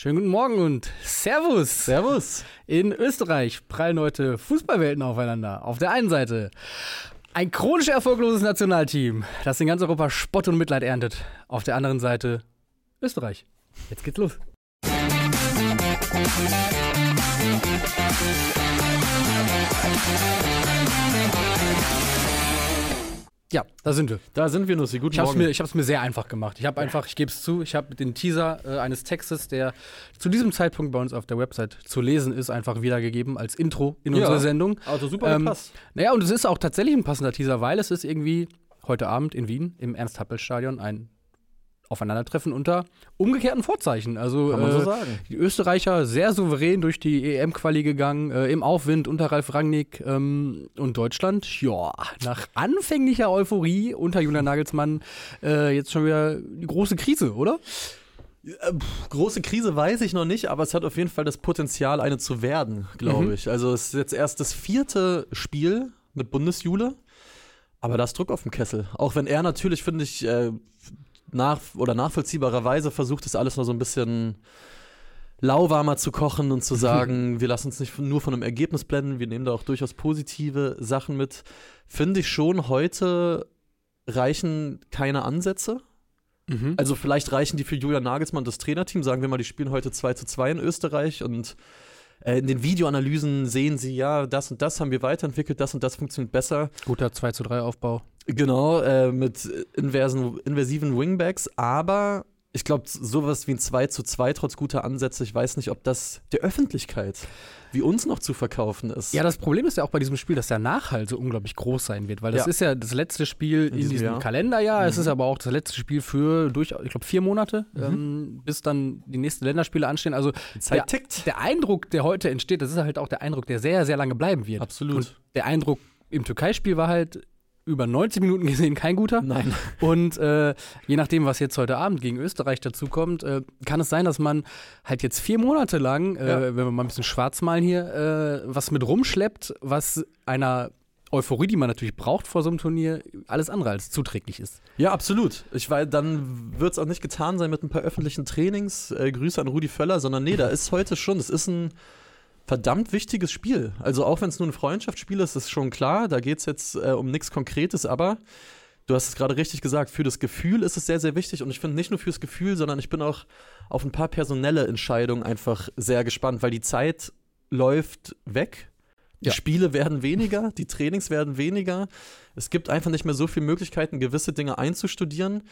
Schönen guten Morgen und Servus. Servus. In Österreich prallen heute Fußballwelten aufeinander. Auf der einen Seite ein chronisch erfolgloses Nationalteam, das in ganz Europa Spott und Mitleid erntet. Auf der anderen Seite Österreich. Jetzt geht's los. Ja, da sind wir. Da sind wir, Nussi. Guten Ich habe es Morgen. mir, ich hab's mir sehr einfach gemacht. Ich habe einfach, ich gebe es zu, ich habe den Teaser äh, eines Textes, der zu diesem Zeitpunkt bei uns auf der Website zu lesen ist, einfach wiedergegeben als Intro in Ja. unsere Sendung. also super Ähm, gepasst. Naja, und es ist auch tatsächlich ein passender Teaser, weil es ist irgendwie heute Abend in Wien im Ernst-Happel-Stadion ein Aufeinandertreffen unter umgekehrten Vorzeichen. Also äh, so sagen. die Österreicher sehr souverän durch die EM-Quali gegangen, äh, im Aufwind unter Ralf Rangnick ähm, und Deutschland, ja, nach anfänglicher Euphorie unter Julian Nagelsmann äh, jetzt schon wieder die große Krise, oder? Große Krise weiß ich noch nicht, aber es hat auf jeden Fall das Potenzial, eine zu werden, glaube Mhm. ich. Also es ist jetzt erst das vierte Spiel mit Bundesjule, aber da ist Druck auf dem Kessel. Auch wenn er natürlich, finde ich, äh, nach oder nachvollziehbarerweise versucht, das alles noch so ein bisschen lauwarmer zu kochen und zu sagen, wir lassen uns nicht nur von einem Ergebnis blenden, wir nehmen da auch durchaus positive Sachen mit. Finde ich schon, heute reichen keine Ansätze. Mhm. Also vielleicht reichen die für Julian Nagelsmann das Trainerteam. Sagen wir mal, die spielen heute 2 zu 2 in Österreich und äh, in den Videoanalysen sehen sie, ja, das und das haben wir weiterentwickelt, das und das funktioniert besser. Guter 2 zu 3 Aufbau. Genau, äh, mit inversen, inversiven Wingbacks, aber ich glaube, sowas wie ein 2 zu 2 trotz guter Ansätze, ich weiß nicht, ob das der Öffentlichkeit wie uns noch zu verkaufen ist. Ja, das Problem ist ja auch bei diesem Spiel, dass der Nachhall so unglaublich groß sein wird, weil das Ja. ist ja das letzte Spiel in, diesem diesem Jahr. Kalenderjahr. Es Mhm. ist aber auch das letzte Spiel für durch, ich glaube, vier Monate, Mhm. ähm, bis dann die nächsten Länderspiele anstehen. Also die Zeit der, tickt. der Eindruck, der heute entsteht, das ist halt auch der Eindruck, der sehr, sehr lange bleiben wird. Absolut. Und der Eindruck im Türkei-Spiel war halt über 90 Minuten gesehen kein guter. Nein. Und äh, je nachdem, was jetzt heute Abend gegen Österreich dazukommt, äh, kann es sein, dass man halt jetzt vier Monate lang, äh, Ja. wenn wir mal ein bisschen schwarz malen hier, äh, was mit rumschleppt, was einer Euphorie, die man natürlich braucht vor so einem Turnier, alles andere als zuträglich ist. Ja, absolut. Ich weiß, dann wird es auch nicht getan sein mit ein paar öffentlichen Trainings. Äh, Grüße an Rudi Völler, sondern nee, da ist heute schon, es ist ein verdammt wichtiges Spiel. Also auch wenn es nur ein Freundschaftsspiel ist, ist schon klar, da geht es jetzt äh, um nichts Konkretes, aber du hast es gerade richtig gesagt, für das Gefühl ist es sehr, sehr wichtig und ich finde nicht nur fürs Gefühl, sondern ich bin auch auf ein paar personelle Entscheidungen einfach sehr gespannt, weil die Zeit läuft weg. Die Ja. Spiele werden weniger, die Trainings werden weniger. Es gibt einfach nicht mehr so viele Möglichkeiten, gewisse Dinge einzustudieren.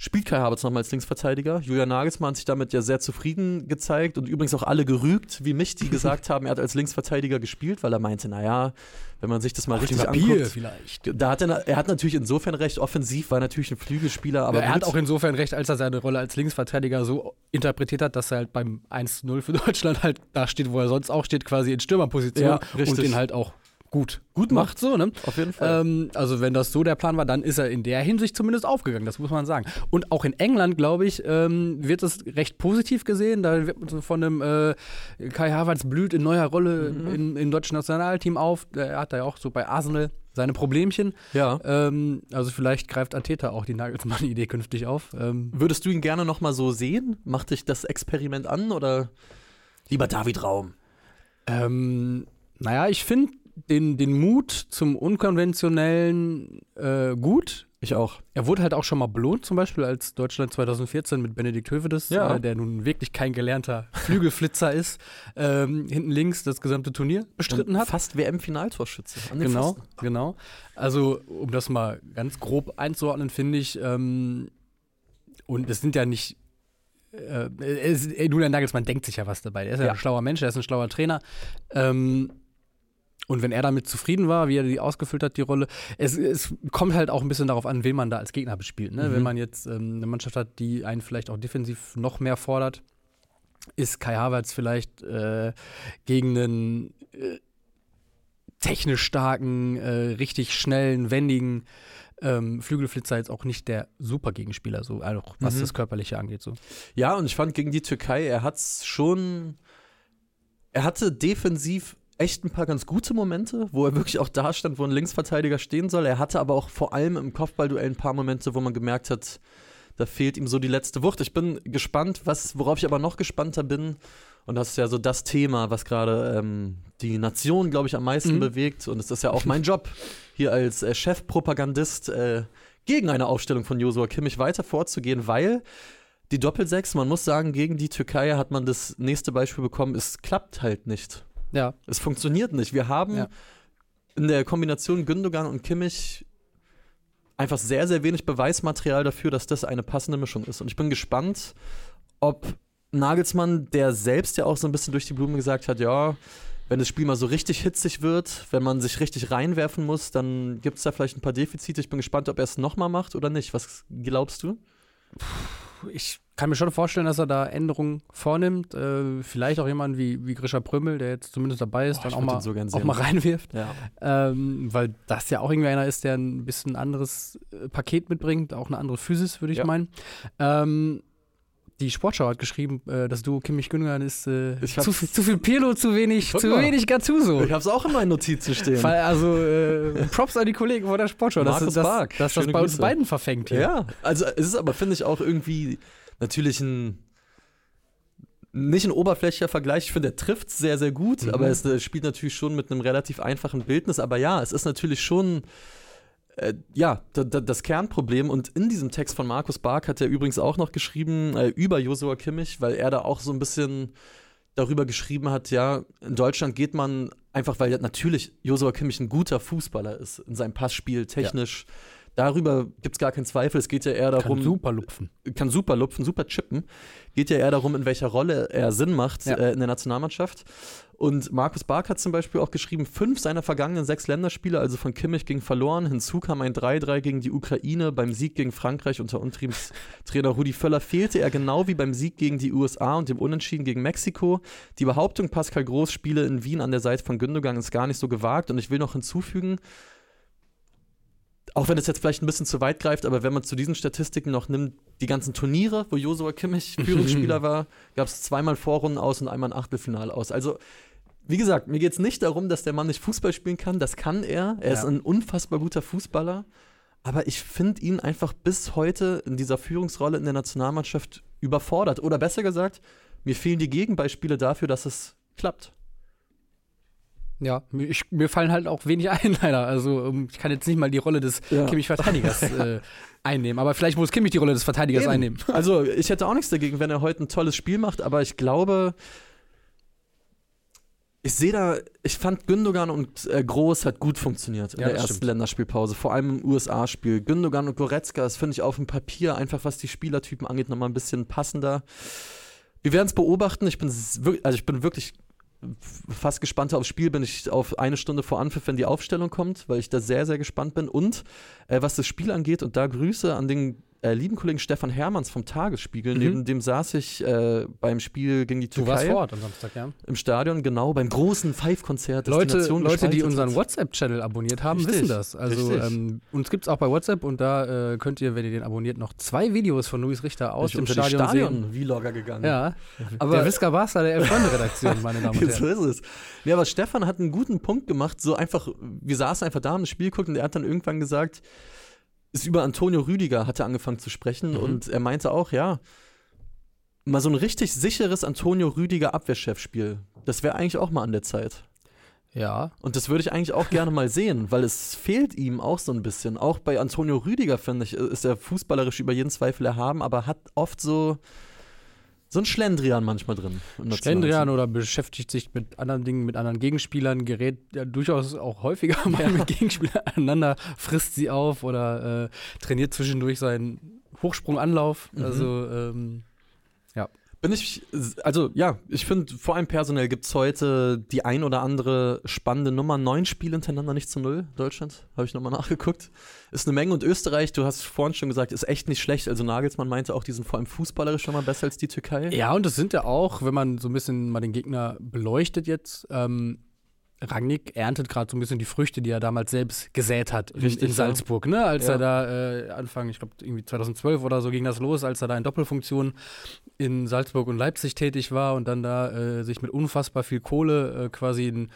Spielt Kai Havertz nochmal als Linksverteidiger. Julian Nagelsmann hat sich damit ja sehr zufrieden gezeigt und übrigens auch alle gerügt, wie mich, die gesagt haben, er hat als Linksverteidiger gespielt, weil er meinte, naja, wenn man sich das mal richtig anguckt. vielleicht. Da hat er, er hat natürlich insofern recht, offensiv war natürlich ein Flügelspieler, aber Aber er hat auch insofern recht, als er seine Rolle als Linksverteidiger so interpretiert hat, dass er halt beim 1-0 für Deutschland halt da steht, wo er sonst auch steht, quasi in Stürmerposition Ja, und den halt auch gut, Gut macht, so, ne? auf jeden Fall. Ähm, also wenn das so der Plan war, dann ist er in der Hinsicht zumindest aufgegangen, das muss man sagen. Und auch in England, glaube ich, ähm, wird es recht positiv gesehen. Da wird man so von einem äh, Kai Havertz blüht in neuer Rolle Mhm. in, im deutschen Nationalteam auf. Er hat da ja auch so bei Arsenal seine Problemchen. ja. Ähm, also vielleicht greift Anteta auch die Nagelsmann-Idee künftig auf. Ähm, Würdest du ihn gerne nochmal so sehen? Macht dich das Experiment an oder lieber David Raum? ähm, naja, ich finde den, den Mut zum Unkonventionellen äh, gut. Ich auch. Er wurde halt auch schon mal belohnt, zum Beispiel als Deutschland 2014 mit Benedikt Hövedes, Ja. äh, der nun wirklich kein gelernter Flügelflitzer ist, ähm, hinten links das gesamte Turnier bestritten hat. Fast WM-Finaltorschütze. den Genau, Pfosten. genau. Also, um das mal ganz grob einzuordnen, finde ich, ähm, und es sind ja nicht. Äh, Julian Nagelsmann denkt sich ja was dabei. Er ist ja, Ja. ein schlauer Mensch, er ist ein schlauer Trainer. Ähm, und wenn er damit zufrieden war, wie er die ausgefüllt hat, die Rolle, es, es kommt halt auch ein bisschen darauf an, wen man da als Gegner bespielt. Ne? Mhm. Wenn man jetzt ähm, eine Mannschaft hat, die einen vielleicht auch defensiv noch mehr fordert, ist Kai Havertz vielleicht äh, gegen einen äh, technisch starken, äh, richtig schnellen, wendigen ähm, Flügelflitzer jetzt auch nicht der super Gegenspieler, so auch was Mhm. das Körperliche angeht. So. Ja, und ich fand gegen die Türkei, er hat's schon. Er hatte defensiv echt ein paar ganz gute Momente, wo er wirklich auch da stand, wo ein Linksverteidiger stehen soll. Er hatte aber auch vor allem im Kopfballduell ein paar Momente, wo man gemerkt hat, Da fehlt ihm so die letzte Wucht. Ich bin gespannt, was, worauf ich aber noch gespannter bin. Und das ist ja so das Thema, was gerade ähm, die Nation, glaube ich, am meisten Mhm. bewegt. Und es ist ja auch mein Job, hier als äh, Chefpropagandist äh, gegen eine Aufstellung von Josua Kimmich weiter vorzugehen, weil die Doppelsechs, man muss sagen, gegen die Türkei hat man das nächste Beispiel bekommen, es klappt halt nicht. Ja, Es funktioniert nicht. Wir haben Ja. in der Kombination Gündogan und Kimmich einfach sehr, sehr wenig Beweismaterial dafür, dass das eine passende Mischung ist. Und ich bin gespannt, ob Nagelsmann, der selbst ja auch so ein bisschen durch die Blume gesagt hat, ja, wenn das Spiel mal so richtig hitzig wird, wenn man sich richtig reinwerfen muss, dann gibt es da vielleicht ein paar Defizite. Ich bin gespannt, ob er es nochmal macht oder nicht. Was glaubst du? Ich kann mir schon vorstellen, dass er da Änderungen vornimmt. Äh, vielleicht auch jemand wie, wie Grisha Prömmel, der jetzt zumindest dabei ist, Boah, dann auch mal, so auch mal reinwirft. Ja. Ähm, weil das ja auch irgendwie einer ist, der ein bisschen anderes äh, Paket mitbringt, auch eine andere Physis, würde ich Ja. meinen. Ähm, die Sportschau hat geschrieben, äh, das Duo Kimmich Gündogan ist äh, zu, zu viel Pirlo, zu wenig, Guck zu mal. wenig Gattuso. Ich habe es auch in meinen Notizen stehen. Also äh, Props an die Kollegen von der Sportschau, dass, dass, Bark, dass das bei uns beiden verfängt hier. Ja, also es ist aber, finde ich, auch irgendwie natürlich ein nicht ein oberflächlicher Vergleich. Ich finde, er trifft sehr, sehr gut, Mhm. aber es äh, spielt natürlich schon mit einem relativ einfachen Bildnis. Aber ja, es ist natürlich schon äh, ja, da, da, das Kernproblem. Und in diesem Text von Markus Bark hat er übrigens auch noch geschrieben äh, über Josua Kimmich, weil er da auch so ein bisschen darüber geschrieben hat, ja, in Deutschland geht man einfach, weil natürlich Josua Kimmich ein guter Fußballer ist, in seinem Passspiel, technisch. Darüber gibt es gar keinen Zweifel. Es geht ja eher darum, Kann super lupfen. kann super lupfen, super chippen. Geht ja eher darum, in welcher Rolle er Sinn macht Ja. äh, in der Nationalmannschaft. Und Markus Bark hat zum Beispiel auch geschrieben, fünf seiner vergangenen sechs Länderspiele, also von Kimmich, gingen verloren. Hinzu kam ein 3-3 gegen die Ukraine. Beim Sieg gegen Frankreich unter Untriebstrainer Rudi Völler fehlte er genau wie beim Sieg gegen die USA und dem Unentschieden gegen Mexiko. Die Behauptung, Pascal Groß spiele in Wien an der Seite von Gündogan, ist gar nicht so gewagt. Und ich will noch hinzufügen, auch wenn es jetzt vielleicht ein bisschen zu weit greift, aber wenn man zu diesen Statistiken noch nimmt, die ganzen Turniere, wo Josua Kimmich Führungsspieler war, gab es zweimal Vorrunden aus und einmal ein Achtelfinale aus. Also, wie gesagt, mir geht es nicht darum, dass der Mann nicht Fußball spielen kann. Das kann er. Er ist Ja. ein unfassbar guter Fußballer. Aber ich finde ihn einfach bis heute in dieser Führungsrolle in der Nationalmannschaft überfordert. Oder besser gesagt, mir fehlen die Gegenbeispiele dafür, dass es klappt. Ja, mir, ich, mir fallen halt auch wenig ein, leider. Also ähm, ich kann jetzt nicht mal die Rolle des Ja. Kimmich-Verteidigers äh, einnehmen. Aber vielleicht muss Kimmich die Rolle des Verteidigers Eben. einnehmen. Also, ich hätte auch nichts dagegen, wenn er heute ein tolles Spiel macht, aber ich glaube, ich sehe da, ich fand Gündogan und äh, Groß hat gut funktioniert in Ja, der ersten stimmt. Länderspielpause, vor allem im USA-Spiel. Gündogan und Goretzka, das finde ich auf dem Papier einfach, was die Spielertypen angeht, nochmal ein bisschen passender. Wir werden es beobachten. Ich bin, also ich bin wirklich fast gespannter aufs Spiel, bin ich auf eine Stunde vor Anpfiff, wenn die Aufstellung kommt, weil ich da sehr, sehr gespannt bin. Und äh, was das Spiel angeht, und da Grüße an den äh, lieben Kollegen Stefan Hermanns vom Tagesspiegel, Mhm. neben dem saß ich äh, beim Spiel gegen die Du warst Türkei vor Ort am Samstag, ja. im Stadion, genau, beim großen Five-Konzert. Leute, Leute, die unseren hat. WhatsApp-Channel abonniert haben, Richtig, wissen das. Also ähm, uns gibt es auch bei WhatsApp und da äh, könnt ihr, wenn ihr den abonniert, noch zwei Videos von Luis Richter aus dem die Stadion sehen. Stadion-Vlogger gegangen. Ja, aber der Wiska Barca der F1-Redaktion, meine Damen und so Herren. ist es. Ja, aber Stefan hat einen guten Punkt gemacht. So einfach, wir saßen einfach da, haben das Spiel geguckt und er hat dann irgendwann gesagt, ist über Antonio Rüdiger, hat er angefangen zu sprechen Mhm. und er meinte auch, ja, mal so ein richtig sicheres Antonio Rüdiger Abwehrchefspiel. Das wäre eigentlich auch mal an der Zeit. Ja, Und das würde ich eigentlich auch gerne mal sehen, weil es fehlt ihm auch so ein bisschen. Auch bei Antonio Rüdiger, finde ich, ist er fußballerisch über jeden Zweifel erhaben, aber hat oft so, so ein Schlendrian manchmal drin. Schlendrian oder beschäftigt sich mit anderen Dingen, mit anderen Gegenspielern, gerät ja durchaus auch häufiger mal Ja. mit Gegenspielern aneinander, frisst sie auf oder äh, trainiert zwischendurch seinen Hochsprunganlauf. Mhm. Also, ähm, Bin ich, also ja, ich finde, vor allem personell gibt es heute die ein oder andere spannende Nummer. Neun Spiele hintereinander nicht zu null, Deutschland, habe ich nochmal nachgeguckt. Ist eine Menge und Österreich, du hast vorhin schon gesagt, ist echt nicht schlecht. Also Nagelsmann meinte auch, die sind vor allem fußballerisch schon mal besser als die Türkei. ja, und das sind ja auch, wenn man so ein bisschen mal den Gegner beleuchtet jetzt, ähm, Rangnick erntet gerade so ein bisschen die Früchte, die er damals selbst gesät hat in, Richtig, in. Salzburg, ne? Als Ja. er da äh, Anfang, ich glaube irgendwie 2012 oder so ging das los, als er da in Doppelfunktion in Salzburg und Leipzig tätig war und dann da äh, sich mit unfassbar viel Kohle äh, quasi ein-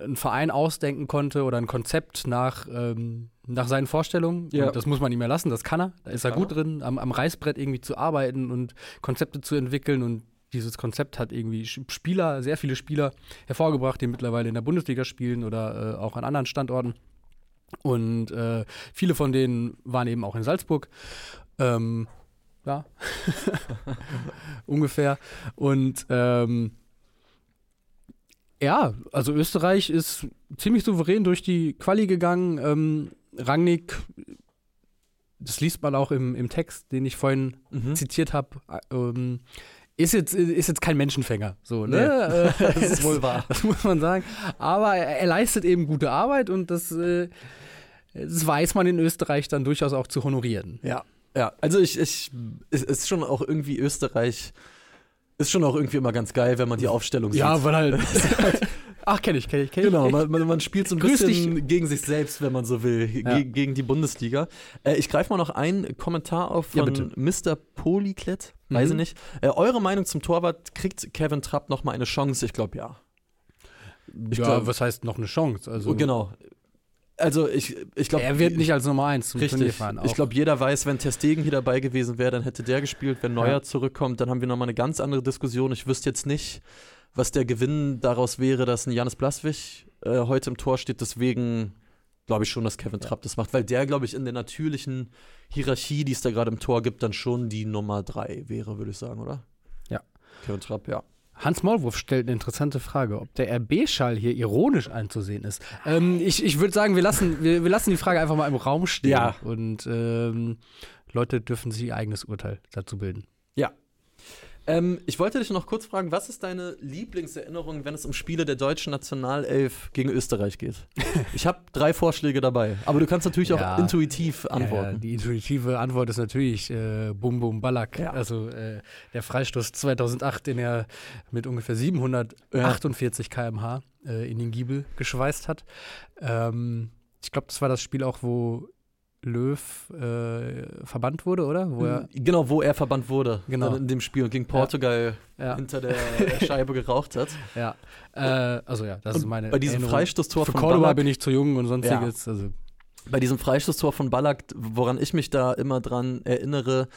einen Verein ausdenken konnte oder ein Konzept nach, ähm, nach seinen Vorstellungen. Ja. Das muss man ihm ja lassen, das kann er. Da ist er gut drin, am, am Reißbrett irgendwie zu arbeiten und Konzepte zu entwickeln und dieses Konzept hat irgendwie Spieler, sehr viele Spieler hervorgebracht, die mittlerweile in der Bundesliga spielen oder äh, auch an anderen Standorten. Und äh, viele von denen waren eben auch in Salzburg. Ähm, ja, ungefähr. Und ähm, ja, also Österreich ist ziemlich souverän durch die Quali gegangen. Ähm, Rangnick, das liest man auch im, im Text, den ich vorhin Mhm. zitiert habe, ähm, ist jetzt, ist jetzt kein Menschenfänger. So, Nee. ne? Äh, Das ist wohl wahr. Das muss man sagen. Aber er, er leistet eben gute Arbeit und das, äh, das weiß man in Österreich dann durchaus auch zu honorieren. Ja, ja. Also ich, ich, es ist schon auch irgendwie Österreich, ist schon auch irgendwie immer ganz geil, wenn man die Aufstellung sieht. weil halt. Ach, kenne ich, kenne ich, kenne Genau, ich. man, man, man spielt so ein Grüß bisschen gegen sich selbst, wenn man so will, ge Ja. gegen die Bundesliga. Äh, ich greife mal noch einen Kommentar auf Ja, von Mr. Polyklett, weiß ich Mhm. nicht. Äh, eure Meinung zum Torwart, kriegt Kevin Trapp noch mal eine Chance? Ich glaube ja. Ich ja, glaub- was heißt noch eine Chance? Also, Oh, genau. Also ich, ich glaube, er wird nicht als Nummer 1 zum Turnier Richtig. fahren. Ich auch. glaube, jeder weiß, wenn Testegen hier dabei gewesen wäre, dann hätte der gespielt. Wenn Neuer Ja. zurückkommt, dann haben wir nochmal eine ganz andere Diskussion. Ich wüsste jetzt nicht, was der Gewinn daraus wäre, dass ein Janis Blaswig äh, heute im Tor steht. Deswegen glaube ich schon, dass Kevin Trapp das macht, weil der, glaube ich, in der natürlichen Hierarchie, die es da gerade im Tor gibt, dann schon die Nummer drei wäre, würde ich sagen, oder? Ja. Kevin Trapp, ja. Hans Maulwurf stellt eine interessante Frage, ob der RB-Schall hier ironisch anzusehen ist. Ähm, ich ich würde sagen, wir lassen, wir, wir lassen die Frage einfach mal im Raum stehen. Ja. Und ähm, Leute dürfen sich ihr eigenes Urteil dazu bilden. Ähm, ich wollte dich noch kurz fragen, was ist deine Lieblingserinnerung, wenn es um Spiele der deutschen Nationalelf gegen Österreich geht? Ich habe drei Vorschläge dabei, aber du kannst natürlich Ja. auch intuitiv antworten. Ja, ja, die intuitive Antwort ist natürlich äh, Bum Bum Ballack. Also äh, der Freistoß 2008, den er mit ungefähr 748 km/h äh, in den Giebel geschweißt hat. Ähm, ich glaube, das war das Spiel auch, wo Löw äh, verbannt wurde, oder? Wo er, genau, wo er verbannt wurde. Genau. In dem Spiel gegen Portugal ja, hinter der Scheibe geraucht hat. ja. Äh, also ja, das ist Und meine bei diesem Erinnerung. Freistoßtor Für von Cordoba Ballack, bin ich zu jung und sonstiges. Also, bei diesem Freistoßtor von Ballack, woran ich mich da immer dran erinnere,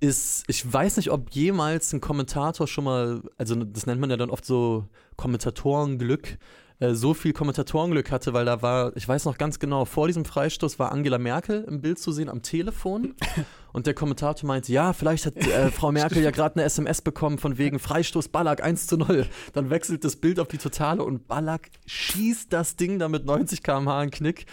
ist, ich weiß nicht, ob jemals ein Kommentator schon mal, also das nennt man ja dann oft so Kommentatorenglück, äh, so viel Kommentatorenglück hatte, weil da war, ich weiß noch ganz genau, vor diesem Freistoß war Angela Merkel im Bild zu sehen am Telefon und der Kommentator meinte, ja, vielleicht hat äh, Frau Merkel ja gerade eine SMS bekommen von wegen Freistoß Ballack 1 zu 0. Dann wechselt das Bild auf die Totale und Ballack schießt das Ding da mit 90 km/h in Knick.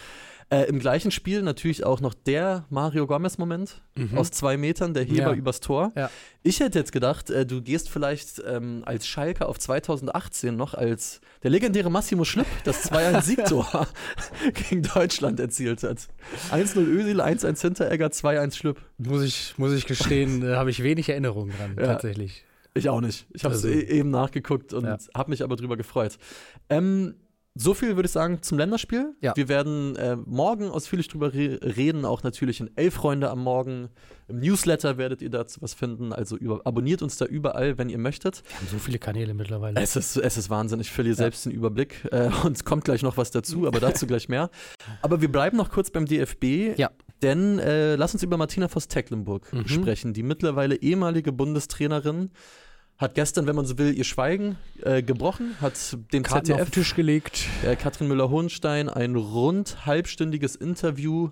Äh, Im gleichen Spiel natürlich auch noch der Mario Gomez-Moment Mhm. aus zwei Metern, der Heber Ja. übers Tor. Ja. Ich hätte jetzt gedacht, äh, du gehst vielleicht ähm, als Schalke auf 2018 noch als der legendäre Massimo Schlipp das 2-1-Siegtor gegen Deutschland erzielt hat. 1-0 Özil, 1-1 Hinteregger, 2-1 Schlipp. muss, ich, muss ich gestehen, habe ich wenig Erinnerungen dran, Ja. tatsächlich. Ich auch nicht. Ich habe es Also- e eben nachgeguckt und Ja. habe mich aber drüber gefreut. Ähm, so viel würde ich sagen zum Länderspiel. Ja. Wir werden äh, morgen ausführlich drüber re reden, auch natürlich in Elf Freunde am Morgen. Im Newsletter werdet ihr dazu was finden. Also über abonniert uns da überall, wenn ihr möchtet. Wir haben so viele Kanäle mittlerweile. Es ist, es ist Wahnsinn. Ich verliere selbst den Überblick. Äh, und es kommt gleich noch was dazu, aber dazu gleich mehr. Aber wir bleiben noch kurz beim DFB. Ja. Denn äh, lass uns über Martina Voss-Tecklenburg Mhm. sprechen. Die mittlerweile ehemalige Bundestrainerin hat gestern, wenn man so will, ihr Schweigen äh, gebrochen, hat dem Karten auf ZDF den Tisch gelegt. äh, Katrin Müller-Hohenstein ein rund halbstündiges Interview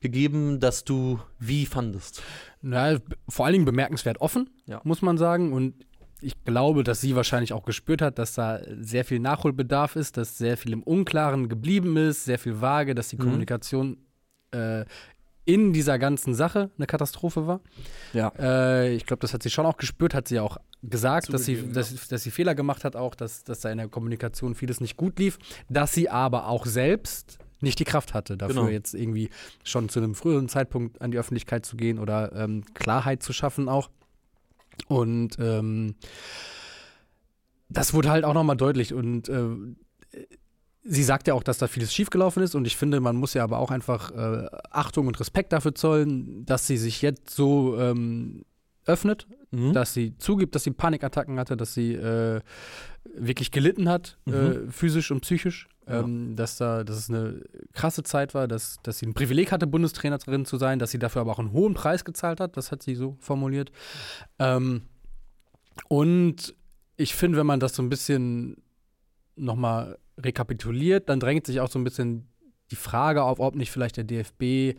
gegeben, das du wie fandest. Na, vor allen Dingen bemerkenswert offen, Ja. muss man sagen. Und ich glaube, dass sie wahrscheinlich auch gespürt hat, dass da sehr viel Nachholbedarf ist, dass sehr viel im Unklaren geblieben ist, sehr viel vage, dass die Mhm. Kommunikation äh, in dieser ganzen Sache eine Katastrophe war. Ja. Äh, ich glaube, das hat sie schon auch gespürt, hat sie auch gesagt, dass sie, dass, dass sie Fehler gemacht hat, auch, dass, dass da in der Kommunikation vieles nicht gut lief, dass sie aber auch selbst nicht die Kraft hatte, dafür Genau. jetzt irgendwie schon zu einem früheren Zeitpunkt an die Öffentlichkeit zu gehen oder ähm, Klarheit zu schaffen auch. Und ähm, das wurde halt auch nochmal deutlich und äh, sie sagt ja auch, dass da vieles schiefgelaufen ist und ich finde, man muss ja aber auch einfach äh, Achtung und Respekt dafür zollen, dass sie sich jetzt so ähm, öffnet, Mhm. dass sie zugibt, dass sie Panikattacken hatte, dass sie äh, wirklich gelitten hat, Mhm. äh, physisch und psychisch. Ja. Ähm, dass, da, dass es eine krasse Zeit war, dass, dass sie ein Privileg hatte, Bundestrainerin zu sein, dass sie dafür aber auch einen hohen Preis gezahlt hat, das hat sie so formuliert. Ähm, und ich finde, wenn man das so ein bisschen nochmal rekapituliert, dann drängt sich auch so ein bisschen die Frage auf, ob nicht vielleicht der DFB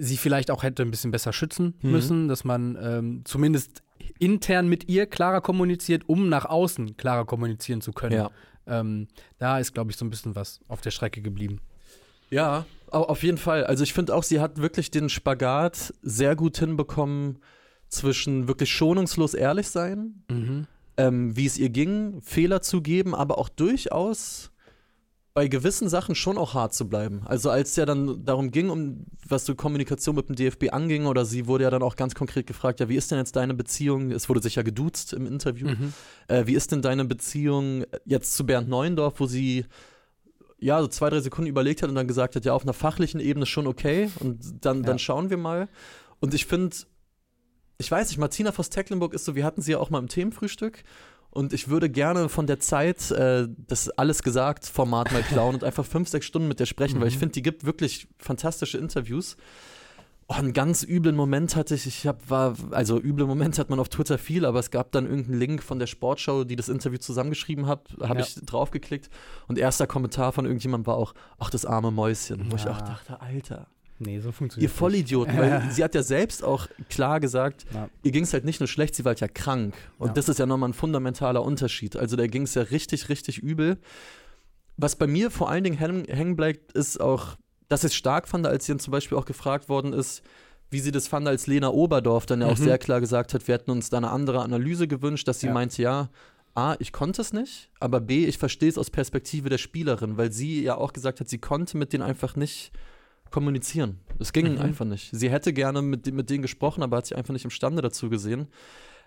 sie vielleicht auch hätte ein bisschen besser schützen Mhm. müssen, dass man ähm, zumindest intern mit ihr klarer kommuniziert, um nach außen klarer kommunizieren zu können. Ja. Ähm, da ist, glaube ich, so ein bisschen was auf der Strecke geblieben. Ja, au- auf jeden Fall. Also ich finde auch, sie hat wirklich den Spagat sehr gut hinbekommen zwischen wirklich schonungslos ehrlich sein, ähm, wie es ihr ging, Fehler zugeben, aber auch durchaus bei gewissen Sachen schon auch hart zu bleiben. Also als es ja dann darum ging, um was so Kommunikation mit dem DFB anging, oder sie wurde ja dann auch ganz konkret gefragt, ja, wie ist denn jetzt deine Beziehung? Es wurde sich ja geduzt im Interview. Mhm. Äh, wie ist denn deine Beziehung jetzt zu Bernd Neuendorf, wo sie ja so zwei, drei Sekunden überlegt hat und dann gesagt hat, ja, auf einer fachlichen Ebene schon okay und dann, Ja. dann schauen wir mal. Und ich finde, ich weiß nicht, Martina Voss-Tecklenburg ist so, wir hatten sie ja auch mal im Themenfrühstück und ich würde gerne von der Zeit äh, das alles gesagt Format mal klauen und einfach fünf, sechs Stunden mit der sprechen, weil ich Mhm. finde, die gibt wirklich fantastische Interviews. Oh, einen ganz üblen Moment hatte ich. Ich hab, war, also üble Momente hat man auf Twitter viel, aber es gab dann irgendeinen Link von der Sportschau, die das Interview zusammengeschrieben hat. Habe Ja. ich draufgeklickt und erster Kommentar von irgendjemandem war auch, ach, das arme Mäuschen. Wo ich Ja. auch dachte, Alter, Nee, so ihr funktioniert Vollidioten. Weil sie hat ja selbst auch klar gesagt, Ja. ihr ging es halt nicht nur schlecht, sie war halt ja krank. Und Ja. das ist ja nochmal ein fundamentaler Unterschied. Also da ging es ja richtig, richtig übel. Was bei mir vor allen Dingen hängen, hängen bleibt, ist auch, dass ich es stark fand, als sie dann zum Beispiel auch gefragt worden ist, wie sie das fand, als Lena Oberdorf dann ja auch Mhm. sehr klar gesagt hat, wir hätten uns da eine andere Analyse gewünscht, dass sie Ja. meinte, ja, A, ich konnte es nicht, aber B, ich verstehe es aus Perspektive der Spielerin, weil sie ja auch gesagt hat, sie konnte mit denen einfach nicht kommunizieren. Es ging Mhm. einfach nicht. Sie hätte gerne mit, mit denen gesprochen, aber hat sich einfach nicht imstande dazu gesehen.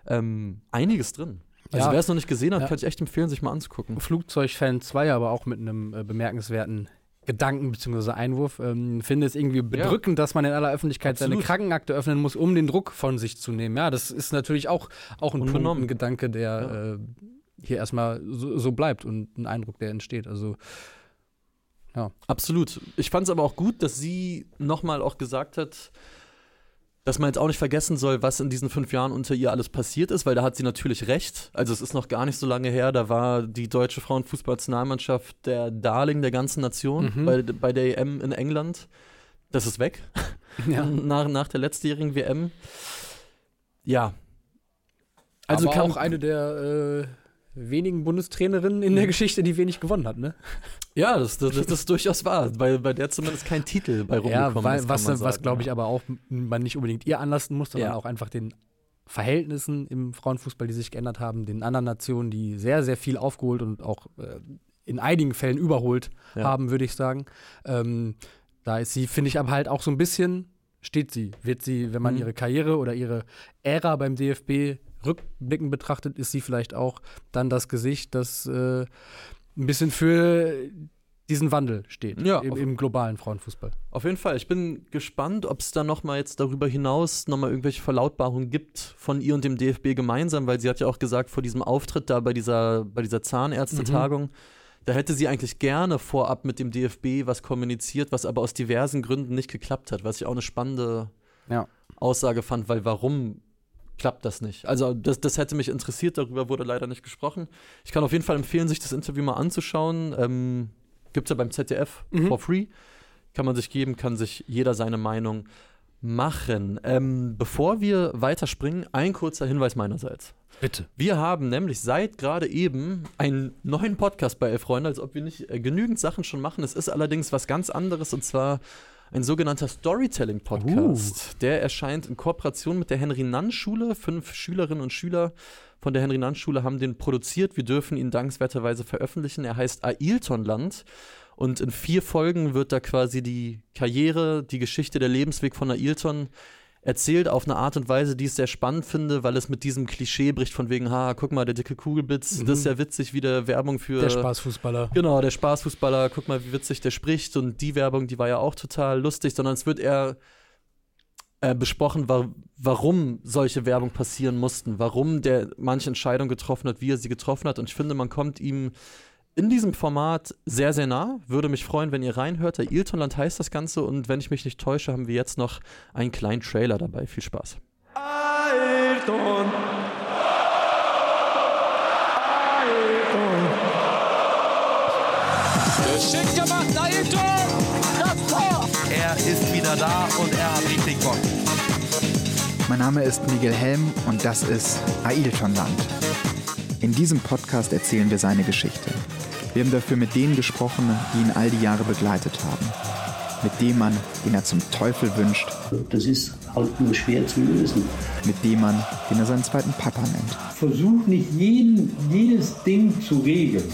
Ähm, einiges drin. Also Ja. wer es noch nicht gesehen hat, Ja. kann ich echt empfehlen, sich mal anzugucken. Flugzeugfan 2 aber auch mit einem äh, bemerkenswerten Gedanken bzw. Einwurf. Ähm, finde es irgendwie bedrückend, dass man in aller Öffentlichkeit seine Absolut. Krankenakte öffnen muss, um den Druck von sich zu nehmen. Ja, das ist natürlich auch, auch ein Punkt, ein Gedanke, der äh, hier erstmal so, so bleibt und ein Eindruck, der entsteht. Also, Absolut. Ich fand es aber auch gut, dass sie nochmal auch gesagt hat, dass man jetzt auch nicht vergessen soll, was in diesen fünf Jahren unter ihr alles passiert ist, weil da hat sie natürlich recht. Also es ist noch gar nicht so lange her, da war die deutsche Frauenfußballnationalmannschaft der Darling der ganzen Nation Mhm. bei, bei der EM in England. Das ist weg. ja. nach, nach der letztjährigen WM. Ja. Also Also aber kann, auch eine der äh, wenigen Bundestrainerinnen in der Geschichte, die wenig gewonnen hat, ne? Ja, das, das, das ist durchaus wahr. Bei, bei der zumindest kein Titel bei rumgekommen Ja, weil, ist. was, was glaube ich aber auch man nicht unbedingt ihr anlasten muss, sondern Ja. auch einfach den Verhältnissen im Frauenfußball, die sich geändert haben, den anderen Nationen, die sehr, sehr viel aufgeholt und auch äh, in einigen Fällen überholt Ja. haben, würde ich sagen. Ähm, da ist sie, finde ich, aber halt auch so ein bisschen, steht sie. Wird sie, wenn man Mhm. ihre Karriere oder ihre Ära beim DFB rückblickend betrachtet, ist sie vielleicht auch dann das Gesicht, das äh, ein bisschen für diesen Wandel steht Ja, im, im globalen Frauenfußball. Auf jeden Fall. Ich bin gespannt, ob es da nochmal jetzt darüber hinaus nochmal irgendwelche Verlautbarungen gibt von ihr und dem DFB gemeinsam, weil sie hat ja auch gesagt, vor diesem Auftritt da bei dieser, bei dieser Zahnärztetagung, da hätte sie eigentlich gerne vorab mit dem DFB was kommuniziert, was aber aus diversen Gründen nicht geklappt hat, was ich auch eine spannende Ja. Aussage fand, weil warum klappt das nicht? Also das, das hätte mich interessiert, darüber wurde leider nicht gesprochen. Ich kann auf jeden Fall empfehlen, sich das Interview mal anzuschauen. Ähm, Gibt es ja beim ZDF Mhm. for free. Kann man sich geben, kann sich jeder seine Meinung machen. Ähm, bevor wir weiterspringen, ein kurzer Hinweis meinerseits. Bitte. Wir haben nämlich seit gerade eben einen neuen Podcast bei Elf Freunde, als ob wir nicht äh, genügend Sachen schon machen. Es ist allerdings was ganz anderes und zwar ein sogenannter Storytelling-Podcast. Der erscheint in Kooperation mit der Henry-Nann-Schule. Fünf Schülerinnen und Schüler von der Henry-Nann-Schule haben den produziert. Wir dürfen ihn dankenswerterweise veröffentlichen. Er heißt Ailtonland. Und in vier Folgen wird da quasi die Karriere, die Geschichte, der Lebensweg von Ailton erzählt auf eine Art und Weise, die ich sehr spannend finde, weil es mit diesem Klischee bricht von wegen, ha, guck mal, der dicke Kugelbitz, Mhm. das ist ja witzig, wieder Werbung für Der Spaßfußballer. Genau, der Spaßfußballer, guck mal, wie witzig der spricht und die Werbung, die war ja auch total lustig, sondern es wird eher äh, besprochen, wa warum solche Werbung passieren mussten, warum der manche Entscheidung getroffen hat, wie er sie getroffen hat und ich finde, man kommt ihm in diesem Format sehr, sehr nah. Würde mich freuen, wenn ihr reinhört. Der Iltonland heißt das Ganze und wenn ich mich nicht täusche, haben wir jetzt noch einen kleinen Trailer dabei. Viel Spaß. Ayrton. Ayrton. Geschickt gemacht, Ailton! Das Tor! Er ist wieder da und er hat richtig Bock. Mein Name ist Miguel Helm und das ist Ailtonland. In diesem Podcast erzählen wir seine Geschichte. Wir haben dafür mit denen gesprochen, die ihn all die Jahre begleitet haben. Mit dem Mann, den er zum Teufel wünscht. Das ist halt nur schwer zu lösen. Mit dem Mann, den er seinen zweiten Papa nennt. Versuch nicht jeden, jedes Ding zu regeln.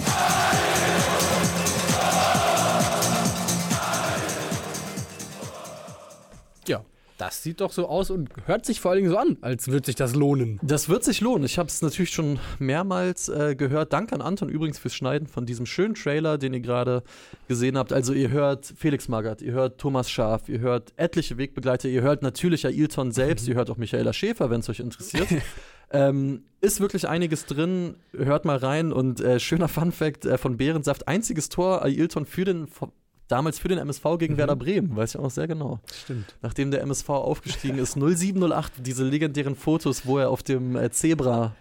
Das sieht doch so aus und hört sich vor allen Dingen so an, als würde sich das lohnen. Das wird sich lohnen. Ich habe es natürlich schon mehrmals äh, gehört. Danke an Anton übrigens fürs Schneiden von diesem schönen Trailer, den ihr gerade gesehen habt. Also ihr hört Felix Magath, ihr hört Thomas Schaaf, ihr hört etliche Wegbegleiter, ihr hört natürlich Ailton selbst, ihr hört auch Michaela Schäfer, wenn es euch interessiert. ähm, ist wirklich einiges drin. Hört mal rein und äh, schöner Funfact äh, von Behrensaft. Einziges Tor Ailton für den damals für den MSV gegen Werder Bremen, weiß ich auch noch sehr genau. Stimmt. Nachdem der MSV aufgestiegen ist, 0708, diese legendären Fotos, wo er auf dem äh, Zebra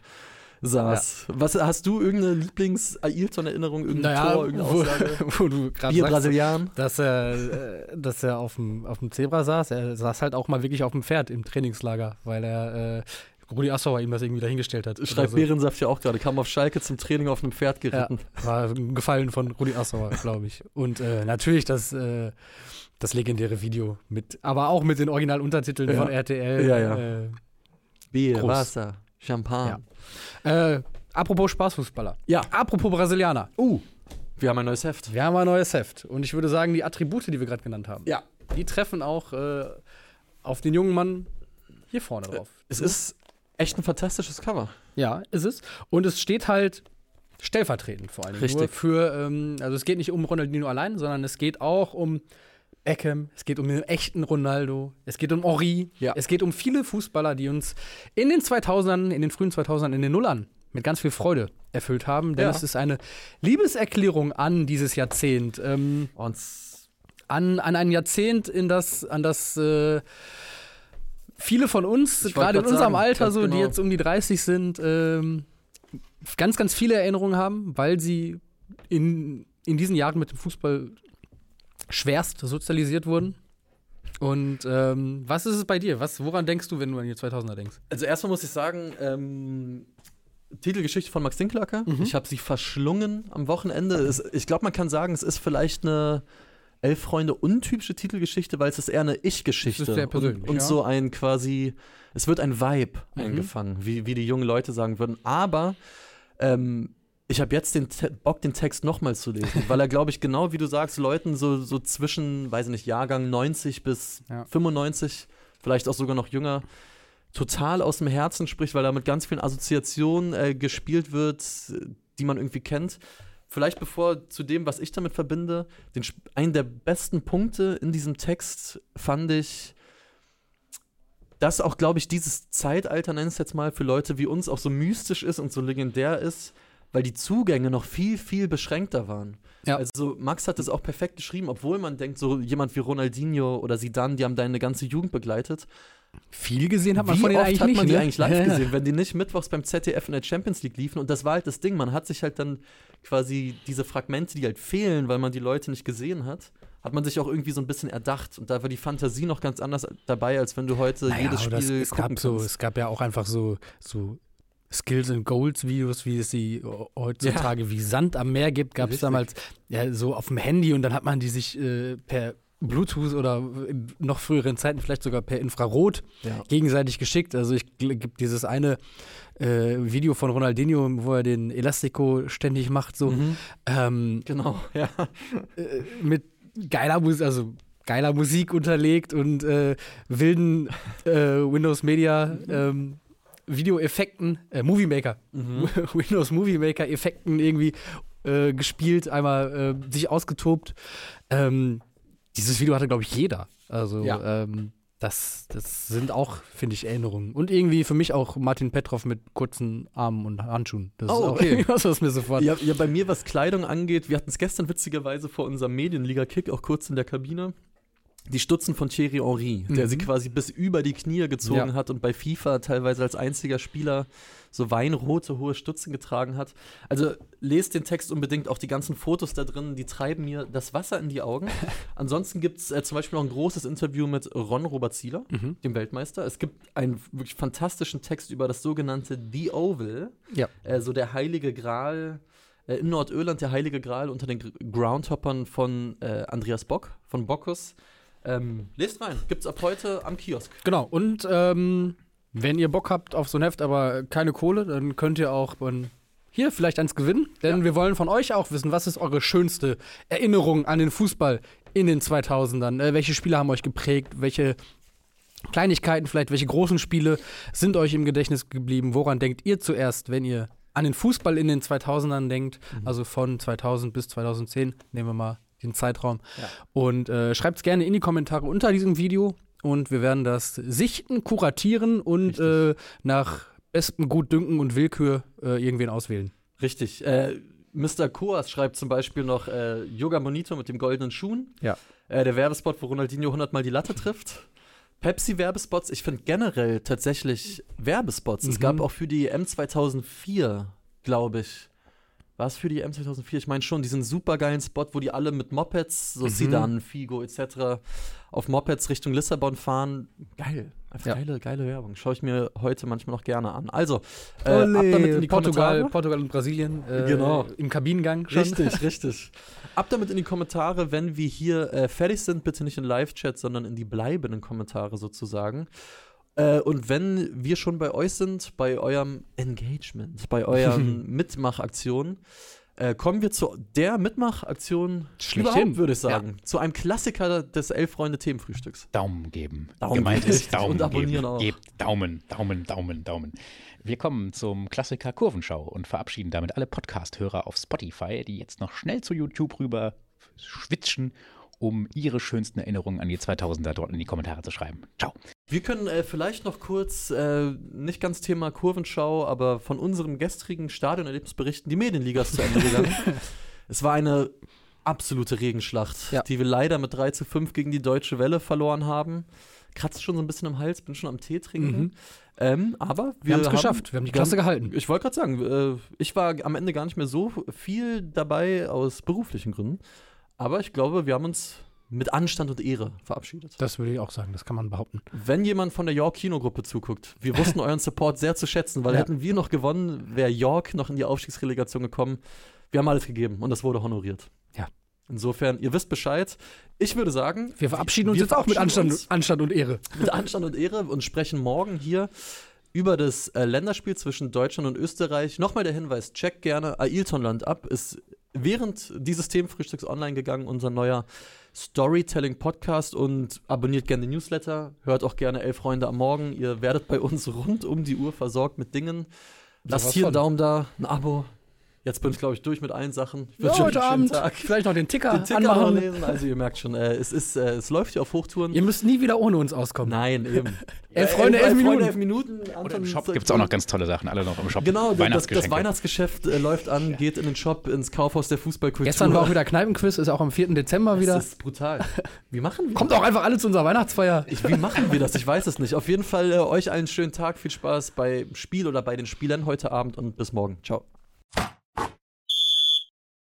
saß. Was hast du irgendeine Lieblings-Ailton-Erinnerung, irgendein Naja, Tor, irgendeine wo, Aussage? wo du gerade sagst, Brasilian? dass er, äh, dass er auf dem, auf dem Zebra saß. Er saß halt auch mal wirklich auf dem Pferd im Trainingslager, weil er äh, Rudi Assauer ihm das irgendwie dahingestellt hat. Schreibt so. Behrensaft ja auch gerade, kam auf Schalke zum Training auf einem Pferd Ja, geritten. war gefallen von Rudi Assauer, glaube ich. Und äh, natürlich das, äh, das legendäre Video mit, aber auch mit den Originaluntertiteln Ja. von RTL. Ja, ja. Äh, Bier, Prost. Wasser, Champagner. äh, apropos Spaßfußballer. Ja. Apropos Brasilianer. Uh, wir haben ein neues Heft. Wir haben ein neues Heft. Und ich würde sagen, die Attribute, die wir gerade genannt haben, Ja. die treffen auch äh, auf den jungen Mann hier vorne drauf. Es ist echt ein fantastisches Cover. Ja, ist es. Und es steht halt stellvertretend vor allem. Richtig. Für, ähm, also es geht nicht um Ronaldinho allein, sondern es geht auch um Beckham, es geht um den echten Ronaldo, es geht um Henri, Ja. es geht um viele Fußballer, die uns in den 2000ern, in den frühen 2000ern, in den Nullern mit ganz viel Freude erfüllt haben. Denn Ja. es ist eine Liebeserklärung an dieses Jahrzehnt. Ähm, Und an, an ein Jahrzehnt, in das, an das äh, viele von uns, gerade in unserem sagen, Alter, so, die genau. jetzt um die 30 sind, ähm, ganz, ganz viele Erinnerungen haben, weil sie in, in diesen Jahren mit dem Fußball schwerst sozialisiert wurden. Und ähm, was ist es bei dir? Was, woran denkst du, wenn du an die 2000er denkst? Also erstmal muss ich sagen, ähm, Titelgeschichte von Max Dinklacker. Ich habe sie verschlungen am Wochenende. Es, ich glaube, man kann sagen, es ist vielleicht eine Elf Freunde untypische Titelgeschichte, weil es ist eher eine Ich-Geschichte. Es ist sehr persönlich, Und, und ja. so ein quasi, es wird ein Vibe Mhm. eingefangen, wie, wie die jungen Leute sagen würden. Aber ähm, ich habe jetzt den Te Bock, den Text nochmal zu lesen, weil er, glaube ich, genau wie du sagst, Leuten so, so zwischen, weiß ich nicht, Jahrgang 90 bis Ja. 95, vielleicht auch sogar noch jünger, total aus dem Herzen spricht, weil da mit ganz vielen Assoziationen äh, gespielt wird, die man irgendwie kennt. Vielleicht bevor zu dem, was ich damit verbinde, den, einen der besten Punkte in diesem Text fand ich, dass auch, glaube ich, dieses Zeitalter, nenn es jetzt mal, für Leute wie uns auch so mystisch ist und so legendär ist, weil die Zugänge noch viel, viel beschränkter waren. Ja. Also Max hat es auch perfekt geschrieben, obwohl man denkt, so jemand wie Ronaldinho oder Zidane, die haben deine ganze Jugend begleitet. Viel gesehen hat man Wie von denen oft eigentlich hat nicht. man die ne? eigentlich live Ja, ja. gesehen, wenn die nicht mittwochs beim ZDF in der Champions League liefen? Und das war halt das Ding. Man hat sich halt dann quasi diese Fragmente, die halt fehlen, weil man die Leute nicht gesehen hat, hat man sich auch irgendwie so ein bisschen erdacht. Und da war die Fantasie noch ganz anders dabei, als wenn du heute Naja, jedes aber das, Spiel es gucken gab so, es gab ja auch einfach so, so Skills and Goals Videos, wie es sie heutzutage wie Sand am Meer gibt, gab es damals ja so auf dem Handy und dann hat man die sich äh, per Bluetooth oder in noch früheren Zeiten vielleicht sogar per Infrarot Ja. gegenseitig geschickt. Also ich gibt dieses eine äh, Video von Ronaldinho, wo er den Elastico ständig macht, so Mhm. ähm, Genau, ja. äh, mit geiler Musik, also geiler Musik unterlegt und äh, wilden äh, Windows Media ähm, Videoeffekten, äh, Movie Maker, Windows Movie Maker Effekten irgendwie äh, gespielt, einmal sich ausgetobt. Ähm, dieses Video hatte, glaube ich, jeder. Also, Ja. ähm, das, das sind auch, finde ich, Erinnerungen. Und irgendwie für mich auch Martin Petrov mit kurzen Armen und Handschuhen. Das Oh, ist auch irgendwas, was mir sofort. Ja, ja, bei mir, was Kleidung angeht, wir hatten es gestern witzigerweise vor unserem Medienliga-Kick auch kurz in der Kabine. Die Stutzen von Thierry Henry, der Mhm. sie quasi bis über die Knie gezogen Ja. hat und bei FIFA teilweise als einziger Spieler so weinrote, hohe Stutzen getragen hat. Also lest den Text unbedingt, auch die ganzen Fotos da drin, die treiben mir das Wasser in die Augen. Ansonsten gibt es äh, zum Beispiel noch ein großes Interview mit Ron Robert Zieler, Mhm. dem Weltmeister. Es gibt einen wirklich fantastischen Text über das sogenannte The Oval, Ja. äh, so der heilige Gral äh, in Nordirland, der heilige Gral unter den Gr- Groundhoppern von äh, Andreas Bock, von Bockus. Ähm, lest rein, gibt's ab heute am Kiosk. Genau, und ähm, wenn ihr Bock habt auf so ein Heft, aber keine Kohle, dann könnt ihr auch ähm, hier vielleicht eins gewinnen. Denn wir wollen von euch auch wissen, was ist eure schönste Erinnerung an den Fußball in den 2000ern? Äh, welche Spiele haben euch geprägt? Welche Kleinigkeiten, vielleicht welche großen Spiele sind euch im Gedächtnis geblieben? Woran denkt ihr zuerst, wenn ihr an den Fußball in den 2000ern denkt? Also von 2000 bis 2010, nehmen wir mal den Zeitraum. Ja. Und äh, schreibt es gerne in die Kommentare unter diesem Video und wir werden das sichten, kuratieren und äh, nach bestem Gutdünken und Willkür äh, irgendwen auswählen. Richtig. Äh, Mr. Koas schreibt zum Beispiel noch äh, Yoga Bonito mit dem goldenen Schuhen. Ja. Äh, der Werbespot, wo Ronaldinho 100 Mal die Latte trifft. Pepsi-Werbespots, ich finde generell tatsächlich Werbespots. Es Mhm. gab auch für die M 2004, glaube ich. War es für die M 2004? Ich meine schon, diesen supergeilen Spot, wo die alle mit Mopeds, so Mhm. Sedan, Figo etc., auf Mopeds Richtung Lissabon fahren. Geil. Einfach Ja. geile, geile Werbung. Schaue ich mir heute manchmal noch gerne an. Also, äh, ab damit in die Portugal, Kommentare. Portugal und Brasilien. Äh, Genau. Im Kabinengang schon. Richtig, richtig. Ab damit in die Kommentare, wenn wir hier äh, fertig sind, bitte nicht in Live-Chat, sondern in die bleibenden Kommentare sozusagen. Äh, und wenn wir schon bei euch sind, bei eurem Engagement, bei euren Mitmachaktionen, äh, kommen wir zu der Mitmachaktion Schlechthin. überhaupt, würde ich sagen. Zu einem Klassiker des Elf-Freunde-Themenfrühstücks. Daumen geben. Daumen Gemeint geben. ist Daumen Und abonnieren geben. auch. Gebt Daumen, Daumen, Daumen, Daumen. Wir kommen zum Klassiker Kurvenschau und verabschieden damit alle Podcast-Hörer auf Spotify, die jetzt noch schnell zu YouTube rüber schwitzen, um ihre schönsten Erinnerungen an die 2000er dort in die Kommentare zu schreiben. Ciao. Wir können äh, vielleicht noch kurz, äh, nicht ganz Thema Kurvenschau, aber von unserem gestrigen Stadionerlebnis berichten. Die Medienliga ist zu Ende gegangen. es war eine absolute Regenschlacht, Ja. die wir leider mit 3 zu 5 gegen die Deutsche Welle verloren haben. Kratzt schon so ein bisschen im Hals, bin schon am Tee trinken. Mhm. Ähm, aber wir, Wir haben es geschafft. Wir haben die Klasse gehalten. Ich wollte gerade sagen, äh, ich war am Ende gar nicht mehr so viel dabei aus beruflichen Gründen. Aber ich glaube, wir haben uns mit Anstand und Ehre verabschiedet. Das würde ich auch sagen, das kann man behaupten. Wenn jemand von der York Kinogruppe zuguckt, wir wussten euren Support sehr zu schätzen, weil Ja. hätten wir noch gewonnen, wäre York noch in die Aufstiegsrelegation gekommen. Wir haben alles gegeben und das wurde honoriert. Ja. Insofern, ihr wisst Bescheid. Ich würde sagen, Wir verabschieden uns wir jetzt auch mit verabschieden Anstand, Anstand und Ehre. mit Anstand und Ehre und sprechen morgen hier über das äh, Länderspiel zwischen Deutschland und Österreich. Nochmal der Hinweis, checkt gerne Ailtonland ab. Ist während dieses Themenfrühstücks online gegangen, unser neuer Storytelling-Podcast und abonniert gerne den Newsletter. Hört auch gerne Elf Freunde am Morgen. Ihr werdet bei uns rund um die Uhr versorgt mit Dingen. Lasst hier einen. Daumen da, ein Abo. Jetzt bin ich, glaube ich, durch mit allen Sachen. Ich Ja, heute Abend Tag. vielleicht noch den Ticker, Den Ticker noch anmachen. lesen. Also ihr merkt schon, äh, es, ist, äh, es läuft hier auf Hochtouren. Ihr müsst nie wieder ohne uns auskommen. Nein, eben. Elf Freunde, elf Minuten. elf Minuten. Und Anton im Shop gibt es auch noch ganz tolle Sachen, alle noch im Shop. Genau, das, das. Weihnachtsgeschäft äh, läuft an, geht in den Shop, ins Kaufhaus der Fußballkultur. Gestern war auch wieder Kneipenquiz, ist auch am 4. Dezember wieder. Das ist brutal. Wie machen wir Kommt auch einfach alle zu unserer Weihnachtsfeier. Ich, wie machen wir das? Ich weiß es nicht. Auf jeden Fall äh, euch einen schönen Tag, viel Spaß beim Spiel oder bei den Spielern heute Abend und bis morgen. Ciao.